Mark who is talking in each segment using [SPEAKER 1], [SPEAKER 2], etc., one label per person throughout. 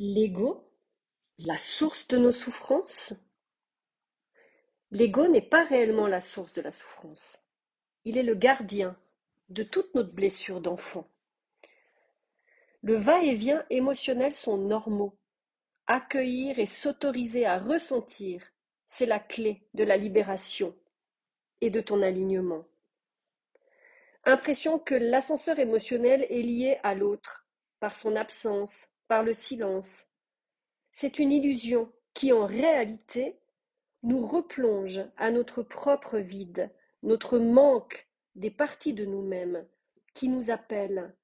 [SPEAKER 1] L'ego, la source de nos souffrances L'ego n'est pas réellement la source de la souffrance. Il est le gardien de toutes notre blessure d'enfant. Le va-et-vient émotionnel sont normaux. Accueillir et s'autoriser à ressentir, c'est la clé de la libération et de ton alignement. Impression que l'ascenseur émotionnel est lié à l'autre, par son absence, par le silence. C'est une illusion qui en réalité nous replonge à notre propre vide, notre manque des parties de nous-mêmes qui nous appellent,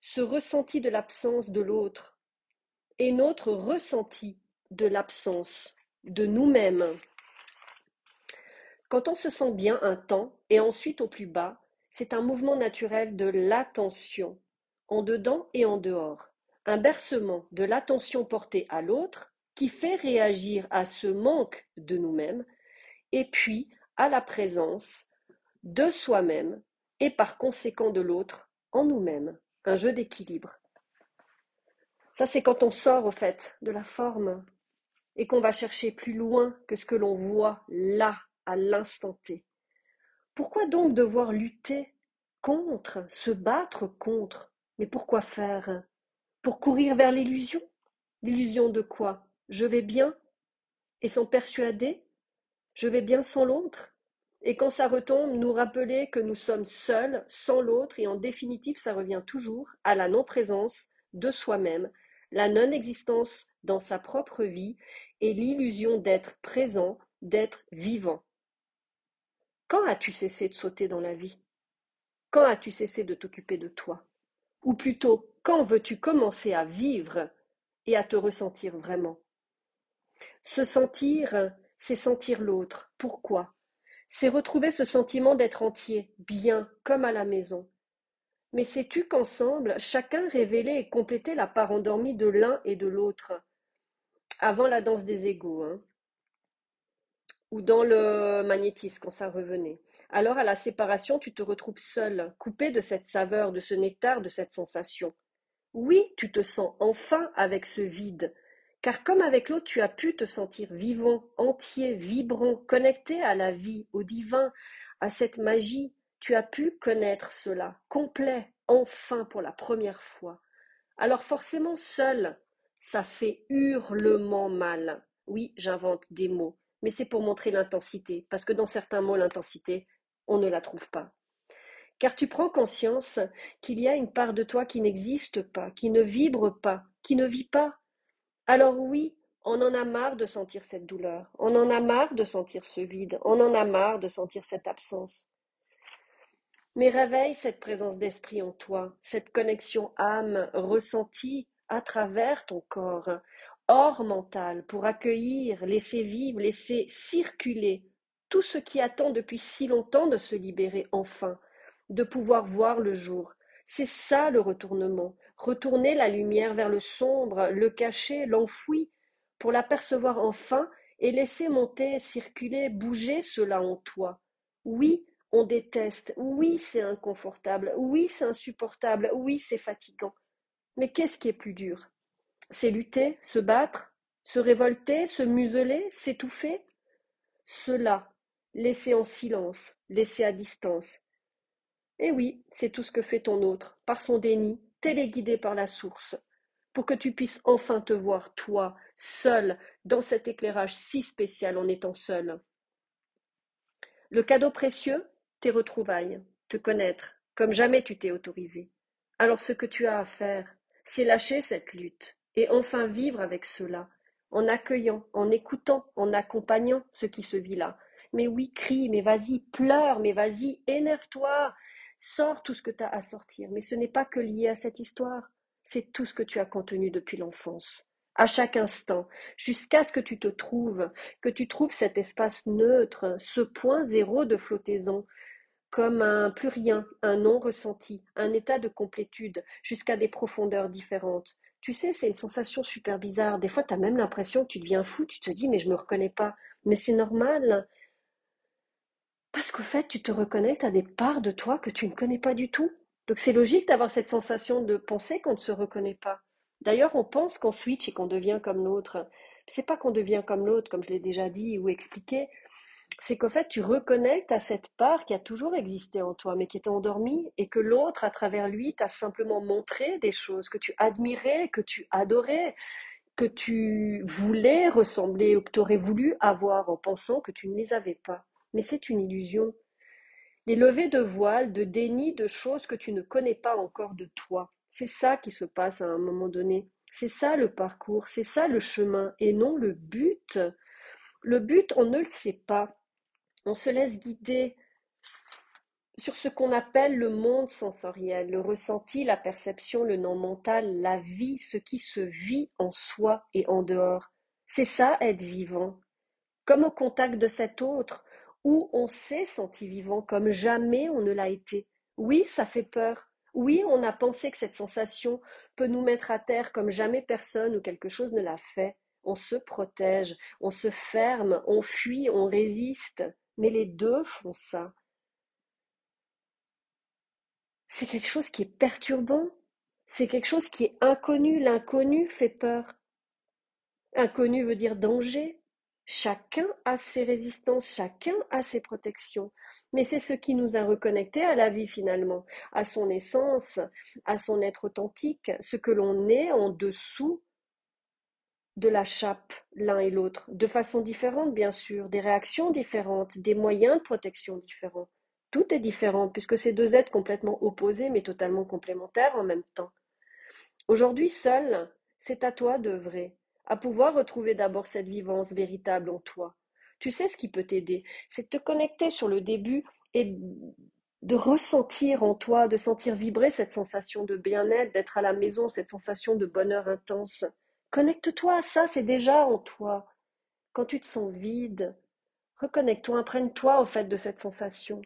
[SPEAKER 1] ce ressenti de l'absence de l'autre et notre ressenti de l'absence de nous-mêmes. Quand on se sent bien un temps et ensuite au plus bas, c'est un mouvement naturel de l'attention, en dedans et en dehors, un bercement de l'attention portée à l'autre qui fait réagir à ce manque de nous-mêmes et puis à la présence de soi-même et par conséquent de l'autre en nous-mêmes, un jeu d'équilibre. Ça, c'est quand on sort, au fait, de la forme et qu'on va chercher plus loin que ce que l'on voit là, à l'instant T. Pourquoi donc devoir lutter contre, se battre contre? Mais pourquoi faire? Pour courir vers l'illusion? L'illusion de quoi? Je vais bien et s'en persuader? Je vais bien sans l'autre? Et quand ça retombe, nous rappeler que nous sommes seuls, sans l'autre, et en définitive, ça revient toujours à la non-présence de soi-même, la non-existence dans sa propre vie et l'illusion d'être présent, d'être vivant. Quand as-tu cessé de sauter dans la vie? Quand as-tu cessé de t'occuper de toi? Ou plutôt, quand veux-tu commencer à vivre et à te ressentir vraiment? Se sentir, c'est sentir l'autre. Pourquoi? C'est retrouver ce sentiment d'être entier, bien, comme à la maison. Mais sais-tu qu'ensemble, chacun révélait et complétait la part endormie de l'un et de l'autre, avant la danse des égaux, hein, ou dans le magnétisme quand ça revenait. Alors à la séparation, tu te retrouves seul, coupé de cette saveur, de ce nectar, de cette sensation. Oui, tu te sens enfin avec ce vide, car comme avec l'autre, tu as pu te sentir vivant, entier, vibrant, connecté à la vie, au divin, à cette magie, tu as pu connaître cela, complet, enfin pour la première fois. Alors forcément seul, ça fait hurlement mal. Oui, j'invente des mots, mais c'est pour montrer l'intensité, parce que dans certains mots, l'intensité, on ne la trouve pas. Car tu prends conscience qu'il y a une part de toi qui n'existe pas, qui ne vibre pas, qui ne vit pas, alors oui, on en a marre de sentir cette douleur, on en a marre de sentir ce vide, on en a marre de sentir cette absence. Mais réveille cette présence d'esprit en toi, cette connexion âme ressentie à travers ton corps, hors mental, pour accueillir, laisser vivre, laisser circuler tout ce qui attend depuis si longtemps de se libérer enfin, de pouvoir voir le jour. C'est ça le retournement, Retourner la lumière vers le sombre, le cacher, l'enfouir, pour l'apercevoir enfin et laisser monter, circuler, bouger cela en toi. Oui, on déteste, oui, c'est inconfortable, oui, c'est insupportable, oui, c'est fatigant. Mais qu'est-ce qui est plus dur? C'est lutter, se battre, se révolter, se museler, s'étouffer? Cela, laisser en silence, laisser à distance. Et oui, c'est tout ce que fait ton autre, par son déni, téléguidé par la source, pour que tu puisses enfin te voir, toi, seul, dans cet éclairage si spécial en étant seul. Le cadeau précieux, tes retrouvailles, te connaître, comme jamais tu t'es autorisé. Alors ce que tu as à faire, c'est lâcher cette lutte et enfin vivre avec cela, en accueillant, en écoutant, en accompagnant ce qui se vit là. Mais oui, crie, mais vas-y, pleure, mais vas-y, énerve-toi, Sors tout ce que tu as à sortir, mais ce n'est pas que lié à cette histoire, c'est tout ce que tu as contenu depuis l'enfance, à chaque instant, jusqu'à ce que tu te trouves, que tu trouves cet espace neutre, ce point zéro de flottaison, comme un plus rien, un non ressenti, un état de complétude, jusqu'à des profondeurs différentes. Tu sais, c'est une sensation super bizarre. Des fois, tu as même l'impression que tu deviens fou, tu te dis, mais je me reconnais pas. Mais c'est normal. Parce qu'au fait, tu te reconnais, à des parts de toi que tu ne connais pas du tout. Donc c'est logique d'avoir cette sensation de penser qu'on ne se reconnaît pas. D'ailleurs, on pense qu'on switch et qu'on devient comme l'autre. C'est pas qu'on devient comme l'autre, comme je l'ai déjà dit ou expliqué, c'est qu'en fait, tu reconnectes à cette part qui a toujours existé en toi, mais qui était endormie, et que l'autre, à travers lui, t'a simplement montré des choses que tu admirais, que tu adorais, que tu voulais ressembler ou que tu aurais voulu avoir en pensant que tu ne les avais pas. Mais c'est une illusion. Les levées de voile, de déni de choses que tu ne connais pas encore de toi. C'est ça qui se passe à un moment donné. C'est ça le parcours, c'est ça le chemin, et non le but. Le but, on ne le sait pas. On se laisse guider sur ce qu'on appelle le monde sensoriel, le ressenti, la perception, le non mental, la vie, ce qui se vit en soi et en dehors. C'est ça être vivant. Comme au contact de cet autre, où on s'est senti vivant comme jamais on ne l'a été. Oui, ça fait peur. Oui, on a pensé que cette sensation peut nous mettre à terre comme jamais personne ou quelque chose ne l'a fait. On se protège, on se ferme, on fuit, on résiste. Mais les deux font ça. C'est quelque chose qui est perturbant. C'est quelque chose qui est inconnu. L'inconnu fait peur. Inconnu veut dire danger. Chacun a ses résistances, chacun a ses protections. Mais c'est ce qui nous a reconnectés à la vie finalement, à son essence, à son être authentique, ce que l'on est en dessous de la chape l'un et l'autre, de façon différente bien sûr, des réactions différentes, des moyens de protection différents. Tout est différent puisque c'est deux êtres complètement opposés mais totalement complémentaires en même temps. Aujourd'hui seul, c'est à toi d'œuvrer, à pouvoir retrouver d'abord cette vivance véritable en toi. Tu sais ce qui peut t'aider, c'est de te connecter sur le début et de ressentir en toi, de sentir vibrer cette sensation de bien-être, d'être à la maison, cette sensation de bonheur intense. Connecte-toi à ça, c'est déjà en toi. Quand tu te sens vide, reconnecte-toi, imprègne-toi en fait de cette sensation.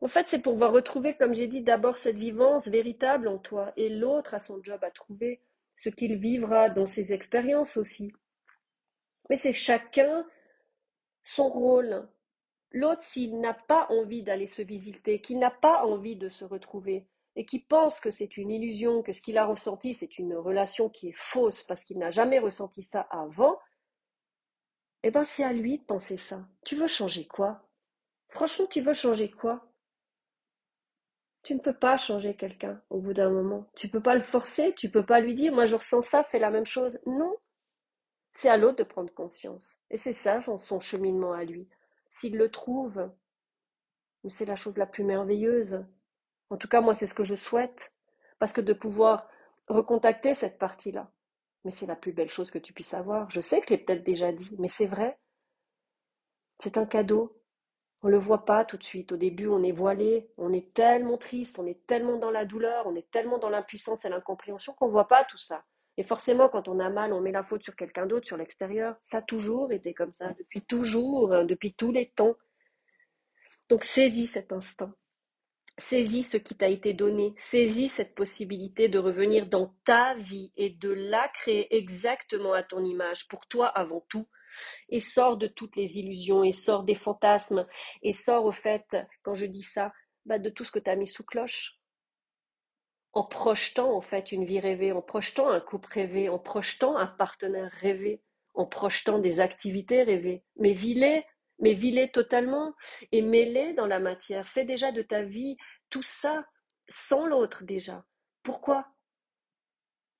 [SPEAKER 1] En fait, c'est pour pouvoir retrouver, comme j'ai dit, d'abord cette vivance véritable en toi, et l'autre a son job à trouver, ce qu'il vivra dans ses expériences aussi. Mais c'est chacun son rôle. L'autre, s'il n'a pas envie d'aller se visiter, qu'il n'a pas envie de se retrouver, et qui pense que c'est une illusion, que ce qu'il a ressenti, c'est une relation qui est fausse parce qu'il n'a jamais ressenti ça avant, eh ben c'est à lui de penser ça. Tu veux changer quoi? Franchement, tu veux changer quoi? Tu ne peux pas changer quelqu'un au bout d'un moment. Tu ne peux pas le forcer, tu ne peux pas lui dire moi je ressens ça, fais la même chose. Non. C'est à l'autre de prendre conscience. Et c'est ça son cheminement à lui. S'il le trouve, c'est la chose la plus merveilleuse. En tout cas, moi, c'est ce que je souhaite. Parce que de pouvoir recontacter cette partie-là, mais c'est la plus belle chose que tu puisses avoir. Je sais que je l'ai peut-être déjà dit, mais c'est vrai. C'est un cadeau. On ne le voit pas tout de suite. Au début, on est voilé, on est tellement triste, on est tellement dans la douleur, on est tellement dans l'impuissance et l'incompréhension qu'on ne voit pas tout ça. Et forcément, quand on a mal, on met la faute sur quelqu'un d'autre, sur l'extérieur. Ça a toujours été comme ça, depuis toujours, euh, depuis tous les temps. Donc saisis cet instant. Saisis ce qui t'a été donné, saisis cette possibilité de revenir dans ta vie et de la créer exactement à ton image, pour toi avant tout, et sors de toutes les illusions, et sors des fantasmes, et sors au fait, quand je dis ça, bah, de tout ce que tu as mis sous cloche, en projetant en fait une vie rêvée, en projetant un couple rêvé, en projetant un partenaire rêvé, en projetant des activités rêvées. Mais vis-les mais vis-les totalement et mets-les dans la matière. Fais déjà de ta vie tout ça sans l'autre déjà. Pourquoi?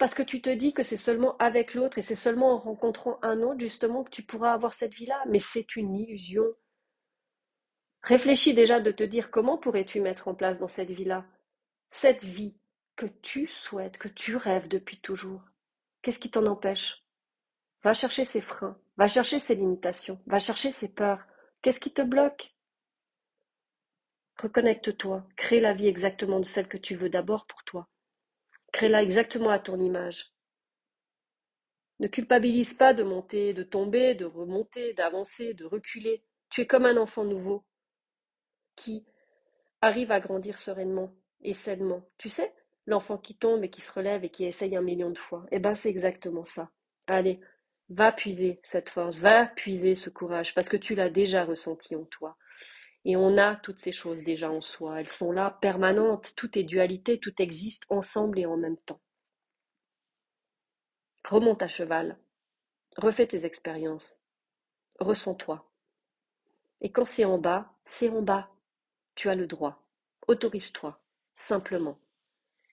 [SPEAKER 1] Parce que tu te dis que c'est seulement avec l'autre et c'est seulement en rencontrant un autre justement que tu pourras avoir cette vie-là. Mais c'est une illusion. Réfléchis déjà de te dire comment pourrais-tu mettre en place dans cette vie-là? Cette vie que tu souhaites, que tu rêves depuis toujours. Qu'est-ce qui t'en empêche? Va chercher ces freins, va chercher ces limitations, va chercher ces peurs, Qu'est-ce qui te bloque? Reconnecte-toi, crée la vie exactement de celle que tu veux d'abord pour toi. Crée-la exactement à ton image. Ne culpabilise pas de monter, de tomber, de remonter, d'avancer, de reculer. Tu es comme un enfant nouveau qui arrive à grandir sereinement et sainement. Tu sais, l'enfant qui tombe et qui se relève et qui essaye un million de fois. Eh ben, c'est exactement ça. Allez, Va puiser cette force, va puiser ce courage, parce que tu l'as déjà ressenti en toi. Et on a toutes ces choses déjà en soi. Elles sont là, permanentes. Tout est dualité, tout existe ensemble et en même temps. Remonte à cheval. Refais tes expériences. Ressens-toi. Et quand c'est en bas, c'est en bas. Tu as le droit. Autorise-toi, simplement.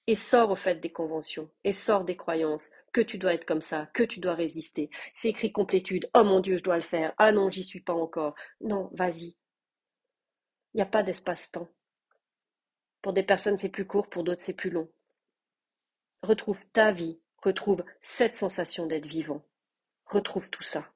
[SPEAKER 1] Et sors au fait des conventions, et sors des croyances, que tu dois être comme ça, que tu dois résister. C'est écrit complétude, oh mon Dieu, je dois le faire, ah non, j'y suis pas encore. Non, vas-y. Il n'y a pas d'espace-temps. Pour des personnes, c'est plus court, pour d'autres, c'est plus long. Retrouve ta vie, retrouve cette sensation d'être vivant. Retrouve tout ça.